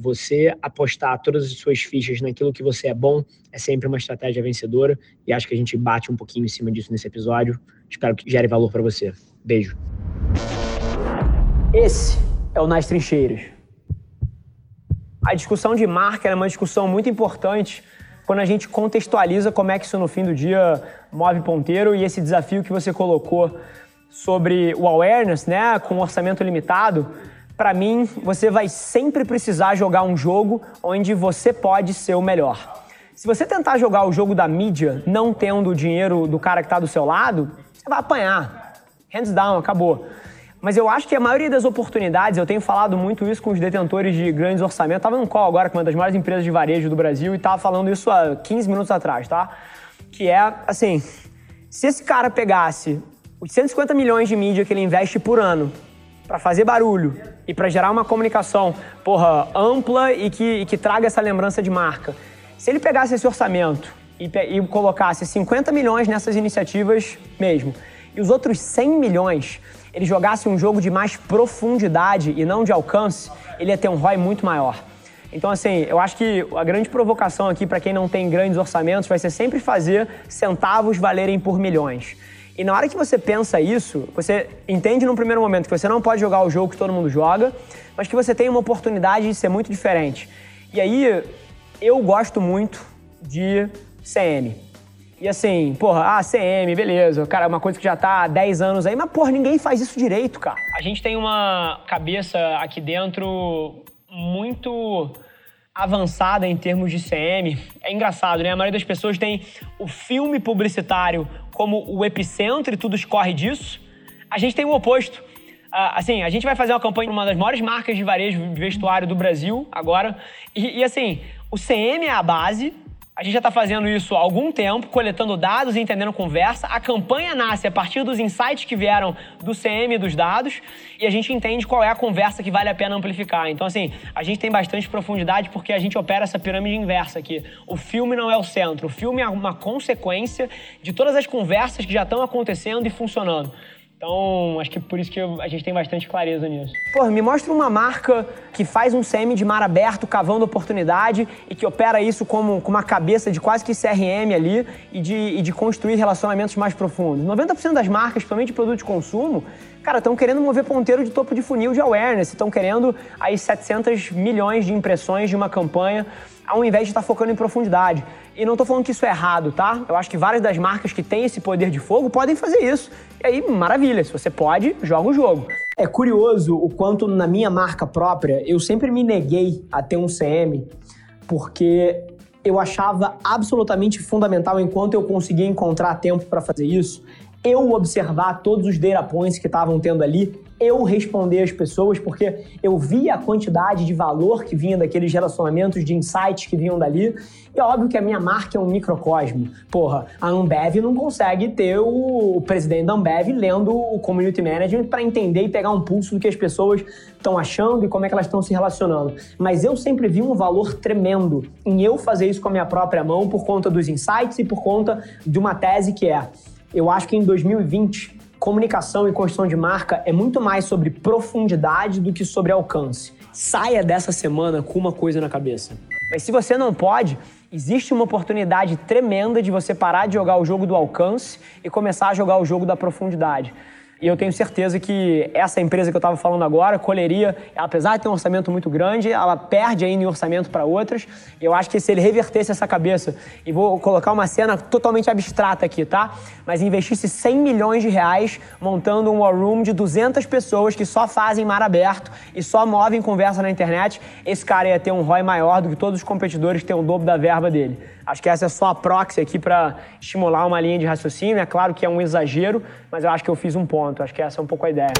você apostar todas as suas fichas naquilo que você é bom é sempre uma estratégia vencedora e acho que a gente bate um pouquinho em cima disso nesse episódio. Espero que gere valor para você. Beijo. Esse é o Nas Trincheiras. A discussão de marca é uma discussão muito importante quando a gente contextualiza como é que isso no fim do dia move ponteiro e esse desafio que você colocou sobre o awareness, né, com orçamento limitado, para mim, você vai sempre precisar jogar um jogo onde você pode ser o melhor. Se você tentar jogar o jogo da mídia não tendo o dinheiro do cara que está do seu lado, você vai apanhar. Hands down, acabou. Mas eu acho que a maioria das oportunidades, eu tenho falado muito isso com os detentores de grandes orçamentos. Estava num call agora com uma das maiores empresas de varejo do Brasil e estava falando isso há 15 minutos atrás, tá? Que é assim: se esse cara pegasse os 150 milhões de mídia que ele investe por ano para fazer barulho e para gerar uma comunicação, porra, ampla e que, e que traga essa lembrança de marca. Se ele pegasse esse orçamento e, e colocasse 50 milhões nessas iniciativas mesmo, e os outros 100 milhões ele jogasse um jogo de mais profundidade e não de alcance, ele ia ter um ROI muito maior. Então, assim, eu acho que a grande provocação aqui para quem não tem grandes orçamentos vai ser sempre fazer centavos valerem por milhões. E na hora que você pensa isso, você entende num primeiro momento que você não pode jogar o jogo que todo mundo joga, mas que você tem uma oportunidade de ser muito diferente. E aí, eu gosto muito de CM. E assim, porra, ah, CM, beleza, cara, é uma coisa que já tá há 10 anos aí, mas porra, ninguém faz isso direito, cara. A gente tem uma cabeça aqui dentro muito avançada em termos de CM. É engraçado, né? A maioria das pessoas tem o filme publicitário como o epicentro e tudo escorre disso. A gente tem o oposto. Uh, assim, a gente vai fazer uma campanha para uma das maiores marcas de varejo de vestuário do Brasil agora. E, e assim, o CM é a base, a gente já está fazendo isso há algum tempo, coletando dados e entendendo conversa. A campanha nasce a partir dos insights que vieram do CM e dos dados e a gente entende qual é a conversa que vale a pena amplificar. Então, assim, a gente tem bastante profundidade porque a gente opera essa pirâmide inversa aqui. O filme não é o centro, o filme é uma consequência de todas as conversas que já estão acontecendo e funcionando. Então, acho que por isso que a gente tem bastante clareza nisso. Pô, me mostra uma marca que faz um CM de mar aberto, cavando oportunidade e que opera isso como com uma cabeça de quase que CRM ali e de, e de construir relacionamentos mais profundos. 90% das marcas, principalmente de produto de consumo, cara, estão querendo mover ponteiro de topo de funil de awareness, estão querendo aí 700 milhões de impressões de uma campanha ao invés de estar tá focando em profundidade. E não estou falando que isso é errado, tá? Eu acho que várias das marcas que têm esse poder de fogo podem fazer isso. E aí, maravilha, se você pode, joga o jogo. É curioso o quanto na minha marca própria eu sempre me neguei a ter um CM, porque eu achava absolutamente fundamental, enquanto eu conseguia encontrar tempo para fazer isso, eu observar todos os data points que estavam tendo ali eu responder às pessoas, porque eu via a quantidade de valor que vinha daqueles relacionamentos, de insights que vinham dali. E é óbvio que a minha marca é um microcosmo. Porra, a Ambev não consegue ter o presidente da Ambev lendo o community management para entender e pegar um pulso do que as pessoas estão achando e como é que elas estão se relacionando. Mas eu sempre vi um valor tremendo em eu fazer isso com a minha própria mão por conta dos insights e por conta de uma tese que é: eu acho que em 2020 comunicação e construção de marca é muito mais sobre profundidade do que sobre alcance. Saia dessa semana com uma coisa na cabeça. Mas se você não pode, existe uma oportunidade tremenda de você parar de jogar o jogo do alcance e começar a jogar o jogo da profundidade. E eu tenho certeza que essa empresa que eu estava falando agora, Colheria, apesar de ter um orçamento muito grande, ela perde ainda em orçamento para outras. Eu acho que se ele revertesse essa cabeça, e vou colocar uma cena totalmente abstrata aqui, tá? Mas investisse 100 milhões de reais montando um war room de 200 pessoas que só fazem mar aberto e só movem conversa na internet, esse cara ia ter um ROI maior do que todos os competidores que têm o dobro da verba dele. Acho que essa é só a proxy aqui para estimular uma linha de raciocínio. É claro que é um exagero, mas eu acho que eu fiz um ponto. Acho que essa é um pouco a ideia.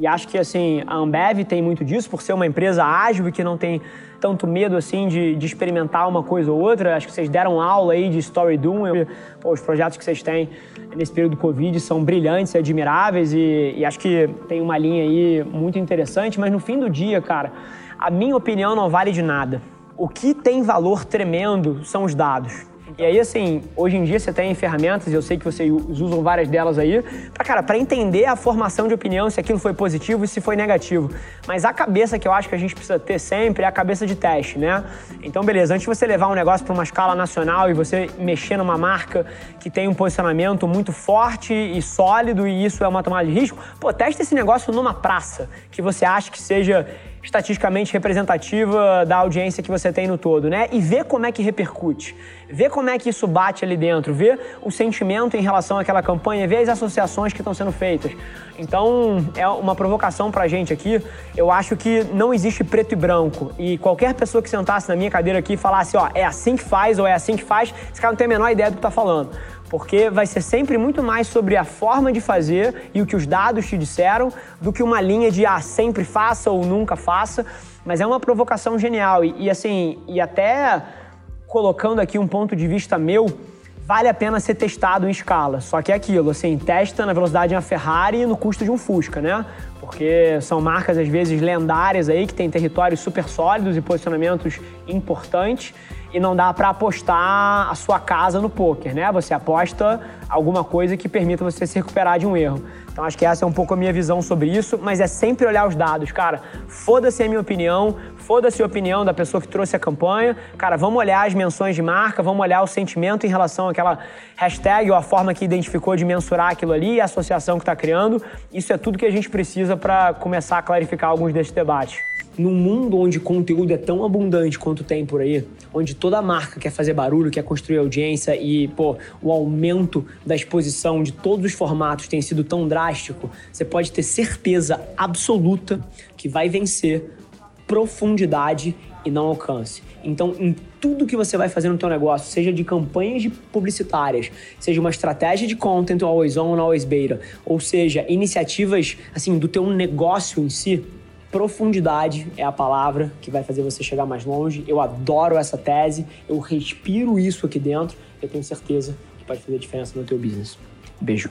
E acho que assim, a Ambev tem muito disso, por ser uma empresa ágil e que não tem tanto medo assim de, de experimentar uma coisa ou outra. Acho que vocês deram aula aí de Story Doom. Eu, pô, os projetos que vocês têm nesse período do Covid são brilhantes admiráveis e, e acho que tem uma linha aí muito interessante, mas no fim do dia, cara, a minha opinião não vale de nada. O que tem valor tremendo são os dados. E aí, assim, hoje em dia você tem ferramentas, eu sei que vocês usam várias delas aí, pra, cara, pra entender a formação de opinião, se aquilo foi positivo e se foi negativo. Mas a cabeça que eu acho que a gente precisa ter sempre é a cabeça de teste, né? Então, beleza, antes de você levar um negócio pra uma escala nacional e você mexer numa marca que tem um posicionamento muito forte e sólido e isso é uma tomada de risco, pô, testa esse negócio numa praça que você acha que seja estatisticamente representativa da audiência que você tem no todo, né? E ver como é que repercute, ver como é que isso bate ali dentro, ver o sentimento em relação àquela campanha, ver as associações que estão sendo feitas. Então, é uma provocação pra gente aqui. Eu acho que não existe preto e branco. E qualquer pessoa que sentasse na minha cadeira aqui e falasse, ó, é assim que faz ou é assim que faz, esse cara não tem a menor ideia do que tá falando porque vai ser sempre muito mais sobre a forma de fazer e o que os dados te disseram do que uma linha de ah, sempre faça ou nunca faça. Mas é uma provocação genial e, e assim, e até colocando aqui um ponto de vista meu, vale a pena ser testado em escala. Só que é aquilo, assim, testa na velocidade de uma Ferrari e no custo de um Fusca, né? Porque são marcas, às vezes, lendárias aí, que têm territórios super sólidos e posicionamentos importantes e não dá para apostar a sua casa no poker, né? Você aposta alguma coisa que permita você se recuperar de um erro. Então acho que essa é um pouco a minha visão sobre isso, mas é sempre olhar os dados, cara. Foda-se a minha opinião, foda-se a opinião da pessoa que trouxe a campanha. Cara, vamos olhar as menções de marca, vamos olhar o sentimento em relação àquela hashtag ou a forma que identificou de mensurar aquilo ali, a associação que está criando. Isso é tudo que a gente precisa para começar a clarificar alguns desses debates num mundo onde conteúdo é tão abundante quanto tem por aí, onde toda marca quer fazer barulho, quer construir audiência e, pô, o aumento da exposição de todos os formatos tem sido tão drástico, você pode ter certeza absoluta que vai vencer profundidade e não alcance. Então, em tudo que você vai fazer no teu negócio, seja de campanhas publicitárias, seja uma estratégia de content always on, always beta, ou seja, iniciativas assim do teu negócio em si, Profundidade é a palavra que vai fazer você chegar mais longe. Eu adoro essa tese, eu respiro isso aqui dentro. Eu tenho certeza que pode fazer diferença no teu business. Beijo.